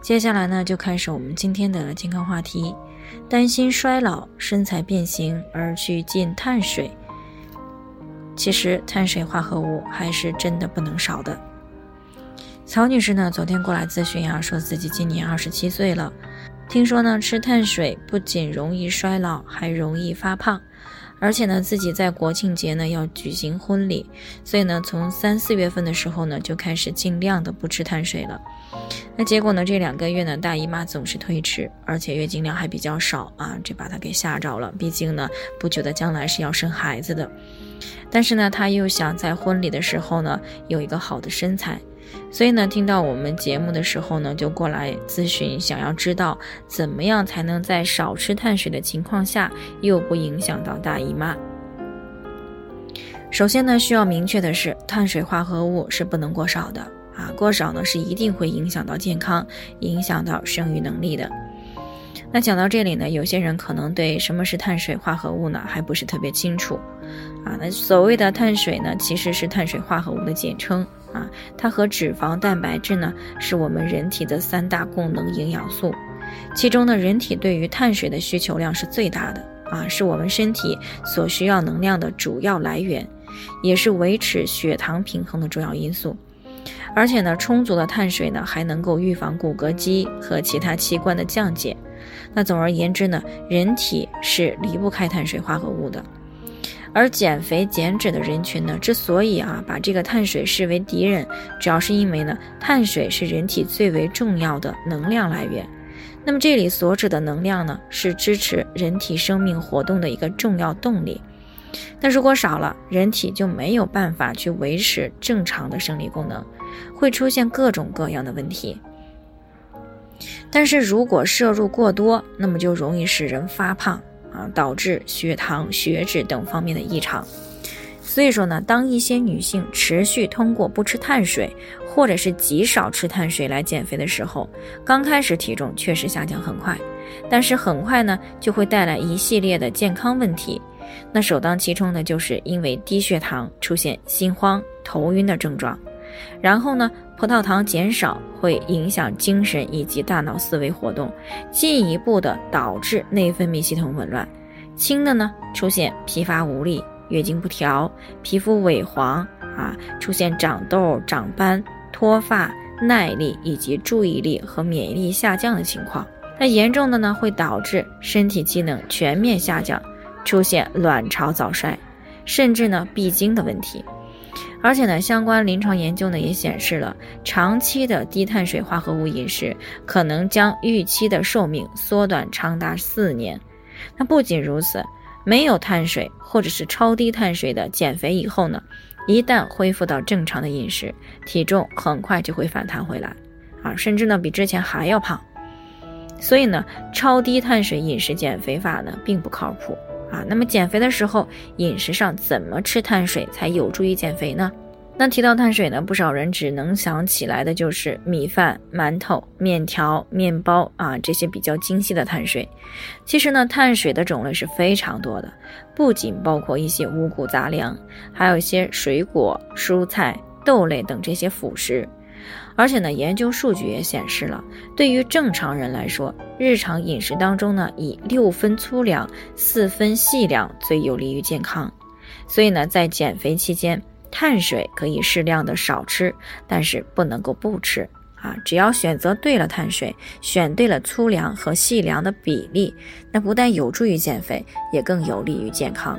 接下来呢，就开始我们今天的健康话题。担心衰老、身材变形而去禁碳水，其实碳水化合物还是真的不能少的。曹女士呢，昨天过来咨询啊，说自己今年二十七岁了，听说呢吃碳水不仅容易衰老，还容易发胖。而且呢，自己在国庆节呢要举行婚礼，所以呢，从三四月份的时候呢就开始尽量的不吃碳水了。那结果呢，这两个月呢大姨妈总是推迟，而且月经量还比较少啊，这把她给吓着了。毕竟呢，不久的将来是要生孩子的，但是呢，她又想在婚礼的时候呢有一个好的身材。所以呢，听到我们节目的时候呢，就过来咨询，想要知道怎么样才能在少吃碳水的情况下，又不影响到大姨妈。首先呢，需要明确的是，碳水化合物是不能过少的啊，过少呢是一定会影响到健康，影响到生育能力的。那讲到这里呢，有些人可能对什么是碳水化合物呢，还不是特别清楚啊。那所谓的碳水呢，其实是碳水化合物的简称。啊，它和脂肪、蛋白质呢，是我们人体的三大功能营养素。其中呢，人体对于碳水的需求量是最大的啊，是我们身体所需要能量的主要来源，也是维持血糖平衡的重要因素。而且呢，充足的碳水呢，还能够预防骨骼肌和其他器官的降解。那总而言之呢，人体是离不开碳水化合物的。而减肥减脂的人群呢，之所以啊把这个碳水视为敌人，主要是因为呢，碳水是人体最为重要的能量来源。那么这里所指的能量呢，是支持人体生命活动的一个重要动力。那如果少了，人体就没有办法去维持正常的生理功能，会出现各种各样的问题。但是如果摄入过多，那么就容易使人发胖。啊，导致血糖、血脂等方面的异常。所以说呢，当一些女性持续通过不吃碳水，或者是极少吃碳水来减肥的时候，刚开始体重确实下降很快，但是很快呢，就会带来一系列的健康问题。那首当其冲的就是因为低血糖出现心慌、头晕的症状。然后呢，葡萄糖减少会影响精神以及大脑思维活动，进一步的导致内分泌系统紊乱。轻的呢，出现疲乏无力、月经不调、皮肤萎黄啊，出现长痘、长斑、脱发、耐力以及注意力和免疫力下降的情况。那严重的呢，会导致身体机能全面下降，出现卵巢早衰，甚至呢闭经的问题。而且呢，相关临床研究呢也显示了，长期的低碳水化合物饮食可能将预期的寿命缩短长达四年。那不仅如此，没有碳水或者是超低碳水的减肥以后呢，一旦恢复到正常的饮食，体重很快就会反弹回来，啊，甚至呢比之前还要胖。所以呢，超低碳水饮食减肥法呢并不靠谱。啊，那么减肥的时候，饮食上怎么吃碳水才有助于减肥呢？那提到碳水呢，不少人只能想起来的就是米饭、馒头、面条、面包啊这些比较精细的碳水。其实呢，碳水的种类是非常多的，不仅包括一些五谷杂粮，还有一些水果、蔬菜、豆类等这些辅食。而且呢，研究数据也显示了，对于正常人来说，日常饮食当中呢，以六分粗粮、四分细粮最有利于健康。所以呢，在减肥期间，碳水可以适量的少吃，但是不能够不吃啊！只要选择对了碳水，选对了粗粮和细粮的比例，那不但有助于减肥，也更有利于健康。